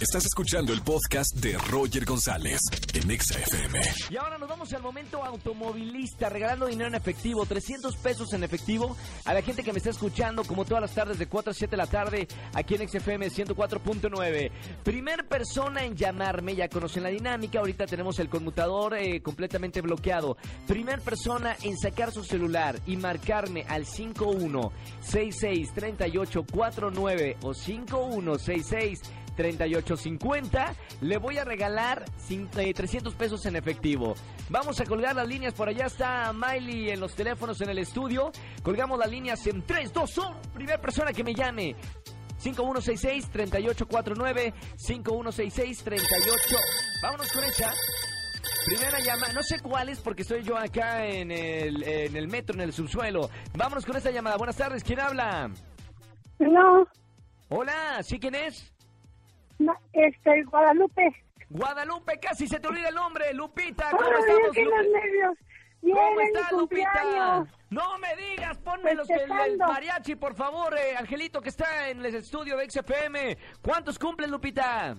Estás escuchando el podcast de Roger González en Exa FM. Y ahora nos vamos al momento automovilista, regalando dinero en efectivo, 300 pesos en efectivo a la gente que me está escuchando como todas las tardes de 4 a 7 de la tarde aquí en XFM 104.9. Primer persona en llamarme, ya conocen la dinámica, ahorita tenemos el conmutador eh, completamente bloqueado. Primer persona en sacar su celular y marcarme al 51663849 o 5166 3850. Le voy a regalar 300 pesos en efectivo. Vamos a colgar las líneas. Por allá está Miley en los teléfonos en el estudio. Colgamos las líneas en 3, 2, 1. Primera persona que me llame. 5166-3849. 5166-38. Vámonos con esa. Primera llamada, no sé cuál es porque estoy yo acá en el, en el metro, en el subsuelo. Vámonos con esta llamada. Buenas tardes, ¿quién habla? No, Hola, ¿sí quién es? No, este, Guadalupe. Guadalupe, casi se te olvida el nombre. Lupita, ¿cómo Ay, estamos, los nervios. Bien, ¿Cómo estás, Lupita? No me digas, ponme los el, el mariachi, por favor, eh, Angelito, que está en el estudio de XFM. ¿Cuántos cumples, Lupita?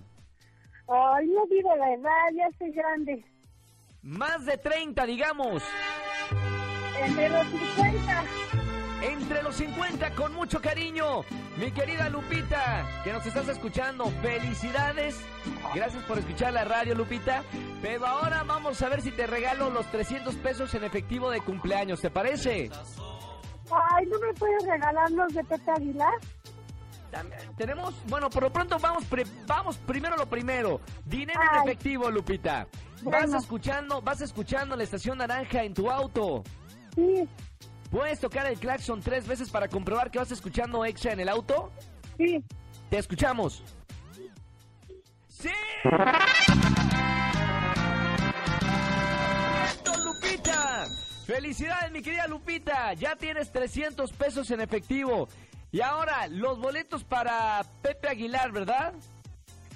Ay, no digo la edad, ya estoy grande. Más de 30, digamos. Entre los 50. Entre los 50, con mucho cariño. Mi querida Lupita, que nos estás escuchando, felicidades. Gracias por escuchar la radio, Lupita. Pero ahora vamos a ver si te regalo los 300 pesos en efectivo de cumpleaños, ¿te parece? Ay, ¿no me puedes regalar los de Pepe Aguilar? Tenemos, bueno, por lo pronto vamos, pre- vamos primero lo primero. Dinero en efectivo, Lupita. Vas escuchando, vas escuchando la estación naranja en tu auto. Sí, ¿Puedes tocar el claxon tres veces para comprobar que vas escuchando Exa en el auto? sí. Te escuchamos. ¡Sí! ¡Correcto, Lupita! ¡Felicidades, mi querida Lupita! Ya tienes 300 pesos en efectivo. Y ahora, los boletos para Pepe Aguilar, ¿verdad?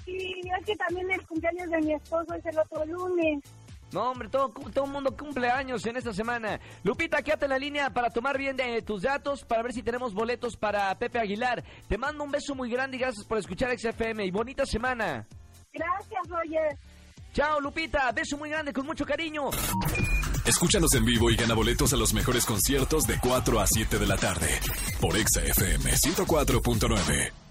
Sí, es que también el cumpleaños de mi esposo es el otro lunes. No, hombre, todo, todo el mundo cumple años en esta semana. Lupita, quédate en la línea para tomar bien de tus datos, para ver si tenemos boletos para Pepe Aguilar. Te mando un beso muy grande y gracias por escuchar XFM. Y bonita semana. Gracias, Roger. Chao, Lupita. Beso muy grande, con mucho cariño. Escúchanos en vivo y gana boletos a los mejores conciertos de 4 a 7 de la tarde por Exa FM 104.9.